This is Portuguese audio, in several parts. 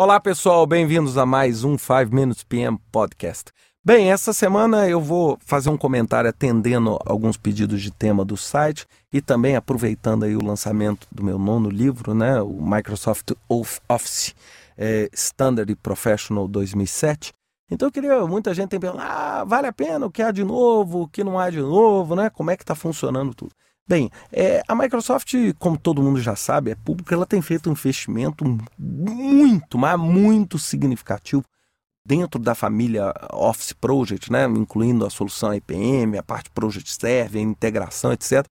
Olá pessoal, bem-vindos a mais um 5 Minutes PM Podcast. Bem, essa semana eu vou fazer um comentário atendendo alguns pedidos de tema do site e também aproveitando aí o lançamento do meu nono livro, né, o Microsoft Office é, Standard Professional 2007. Então eu queria, muita gente tem perguntado, ah, vale a pena, o que há de novo, o que não há de novo, né? Como é que está funcionando tudo? Bem, é, a Microsoft, como todo mundo já sabe, é pública, ela tem feito um investimento muito, mas muito significativo dentro da família Office Project, né, incluindo a solução IPM, a parte Project Server, a integração, etc.,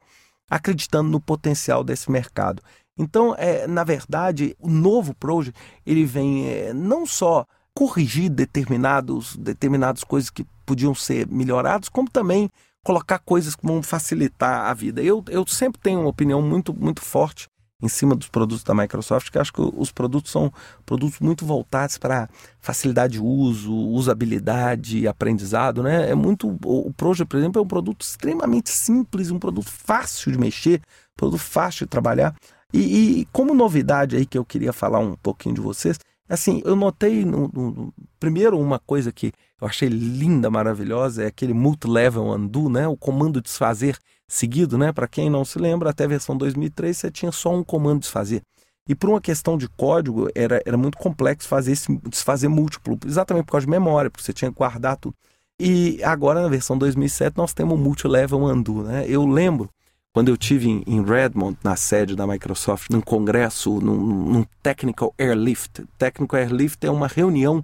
acreditando no potencial desse mercado. Então, é, na verdade, o novo Project ele vem é, não só corrigir determinados, determinadas coisas que podiam ser melhoradas, como também colocar coisas que vão facilitar a vida. Eu, eu sempre tenho uma opinião muito, muito forte em cima dos produtos da Microsoft, que acho que os produtos são produtos muito voltados para facilidade de uso, usabilidade, aprendizado, né? É muito o Project, por exemplo, é um produto extremamente simples, um produto fácil de mexer, um produto fácil de trabalhar. E, e como novidade aí que eu queria falar um pouquinho de vocês, Assim, eu notei no, no, no, primeiro uma coisa que eu achei linda, maravilhosa, é aquele multi-level undo, né? O comando desfazer seguido, né? Para quem não se lembra, até a versão 2003 você tinha só um comando desfazer. E por uma questão de código, era, era muito complexo fazer esse desfazer múltiplo, exatamente por causa de memória, porque você tinha que guardar tudo. E agora na versão 2007 nós temos o multi-level undo, né? Eu lembro quando eu tive em, Redmond, na sede da Microsoft, num congresso, num, num Technical Airlift. Technical Airlift é uma reunião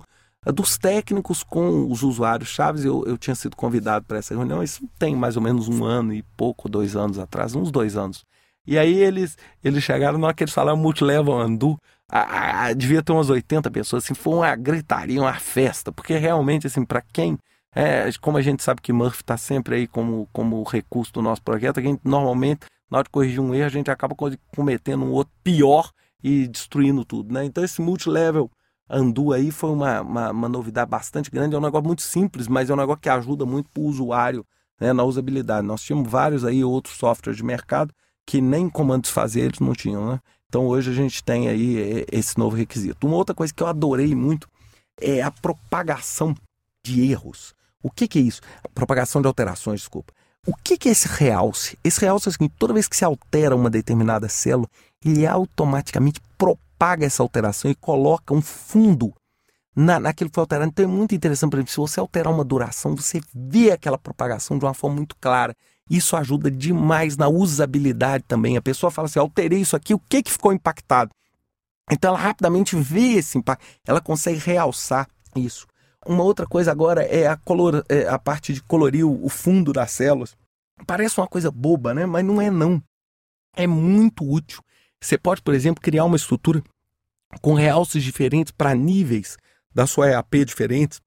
dos técnicos com os usuários chaves. Eu, eu tinha sido convidado para essa reunião, isso tem mais ou menos um ano e pouco, dois anos atrás, uns dois anos. E aí eles, eles chegaram, na hora que eles falaram multilevel andu, a, a, devia ter umas 80 pessoas, assim, foi uma gritaria, uma festa, porque realmente, assim, para quem é, como a gente sabe que Murphy está sempre aí como, como recurso do nosso projeto, a gente normalmente, na hora de corrigir um erro, a gente acaba cometendo um outro pior e destruindo tudo, né? Então esse multilevel Andu aí foi uma, uma, uma, novidade bastante grande, é um negócio muito simples, mas é um negócio que ajuda muito para o usuário né, na usabilidade. Nós tínhamos vários aí outros softwares de mercado que nem comandos fazer eles não tinham, né? Então hoje a gente tem aí é, esse novo requisito. Uma outra coisa que eu adorei muito é a propagação de erros. O que, que é isso? Propagação de alterações, desculpa. O que, que é esse realce? Esse realce é o seguinte: toda vez que se altera uma determinada célula, ele automaticamente propaga essa alteração e coloca um fundo na, naquilo que foi alterado. Então é muito interessante, por exemplo, se você alterar uma duração, você vê aquela propagação de uma forma muito clara. Isso ajuda demais na usabilidade também. A pessoa fala assim: alterei isso aqui, o que, que ficou impactado? Então ela rapidamente vê esse impacto, ela consegue realçar isso. Uma outra coisa agora é a, color, é a parte de colorir o, fundo das células. Parece uma coisa boba, né? Mas não é não. É muito útil. Você pode, por exemplo, criar uma estrutura com realces diferentes para níveis da sua EAP diferentes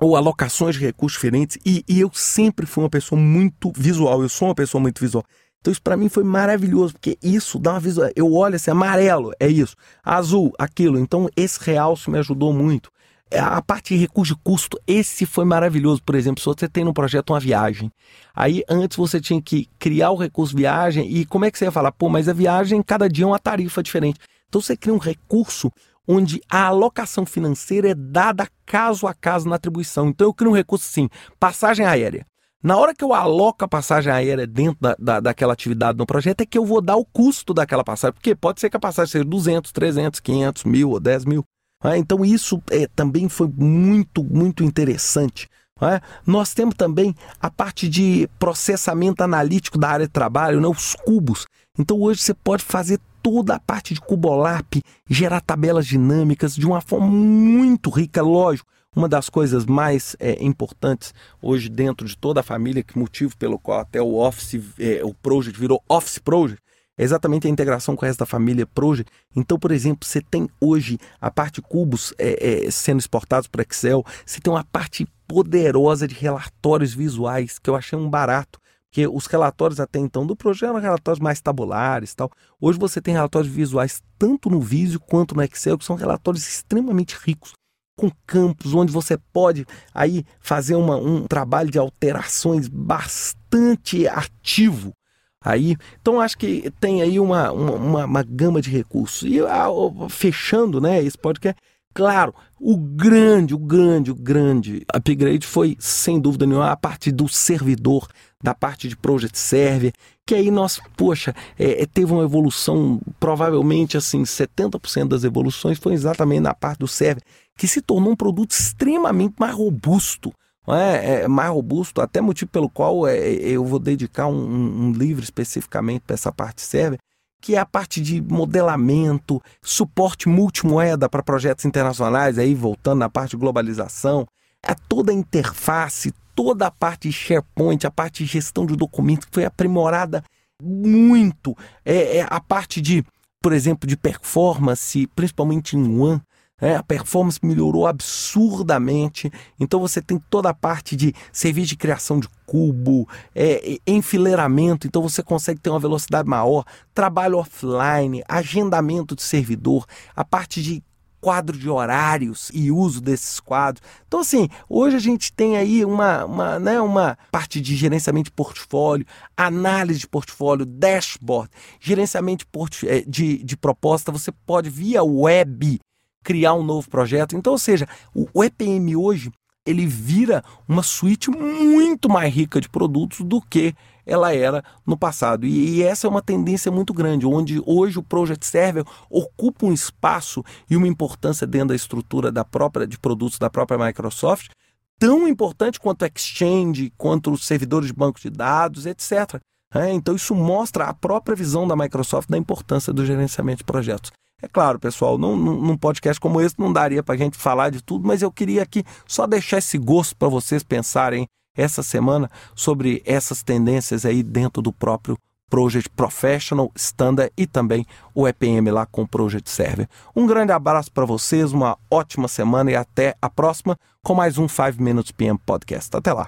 ou alocações de recursos diferentes. E, e, eu sempre fui uma pessoa muito visual. Eu sou uma pessoa muito visual. Então isso para mim foi maravilhoso, porque isso dá uma visual. Eu olho assim, amarelo, é isso. Azul, aquilo. Então esse realce me ajudou muito. É, a parte de recurso de custo, esse foi maravilhoso. Por exemplo, se você tem no projeto uma viagem, aí antes você tinha que criar o recurso viagem e como é que você ia falar? Pô, mas a viagem, cada dia é uma tarifa diferente. Então você cria um recurso onde a alocação financeira é dada caso a caso na atribuição. Então eu crio um recurso assim, passagem aérea. Na hora que eu aloco a passagem aérea dentro da, da, daquela atividade no projeto, é que eu vou dar o custo daquela passagem. Porque pode ser que a passagem seja 200, 300, 500 mil ou 10 mil. É? Então isso é, também foi muito, muito interessante. É? Nós temos também a parte de processamento analítico da área de trabalho, né? os cubos. Então hoje você pode fazer toda a parte de Cubolap, gerar tabelas dinâmicas de uma forma muito rica, lógico. Uma das coisas mais é, importantes hoje dentro de toda a família, que motivo pelo qual até o Office, é, o Project virou Office Project, é exatamente a integração com o resto da família Project. Então, por exemplo, você tem hoje a parte cubos é, é, sendo exportados para Excel, você tem uma parte poderosa de relatórios visuais, que eu achei um barato. Porque os relatórios até então do projeto eram relatórios mais tabulares tal. Hoje você tem relatórios visuais tanto no Visio quanto no Excel, que são relatórios extremamente ricos, com campos onde você pode aí fazer uma, um trabalho de alterações bastante ativo aí. Então acho que tem aí uma, uma, uma gama de recursos. E ah, fechando né, esse podcast, Claro, o grande, o grande, o grande upgrade foi, sem dúvida nenhuma, a parte do servidor, da parte de Project Server, que aí nós, poxa, é, é teve uma evolução, provavelmente assim, 70% das evoluções foi exatamente na parte do server, que se tornou um produto extremamente mais robusto. É, é, mais robusto, até motivo pelo qual é, eu vou dedicar um, um livro especificamente para essa parte server, que é a parte de modelamento, suporte multimoeda para projetos internacionais, aí voltando na parte de globalização, é toda a interface, toda a parte de SharePoint, a parte de gestão de documentos que foi aprimorada muito, é, é a parte de, por exemplo, de performance, principalmente em One, é, a performance melhorou absurdamente. Então você tem toda a parte de serviço de criação de cubo, é, enfileiramento, então você consegue ter uma velocidade maior, trabalho offline, agendamento de servidor, a parte de quadro de horários e uso desses quadros. Então, assim, hoje a gente tem aí uma, uma, né, uma parte de gerenciamento de portfólio, análise de portfólio, dashboard, gerenciamento de, é, de, de proposta. Você pode, via web, criar um novo projeto. Então, ou seja, o EPM hoje ele vira uma suíte muito mais rica de produtos do que ela era no passado. E, essa é uma tendência muito grande, onde hoje o Project Server ocupa um espaço e uma importância dentro da estrutura da própria de produtos da própria Microsoft, tão importante quanto o Exchange, quanto os servidores de banco de dados, etc. É, então isso mostra a própria visão da Microsoft da importância do gerenciamento de projetos. É claro, pessoal, num, num podcast como esse não daria para a gente falar de tudo, mas eu queria aqui só deixar esse gosto para vocês pensarem essa semana sobre essas tendências aí dentro do próprio Project Professional, Standard e também o EPM lá com o Project Server. Um grande abraço para vocês, uma ótima semana e até a próxima com mais um 5 Minutes PM Podcast. Até lá.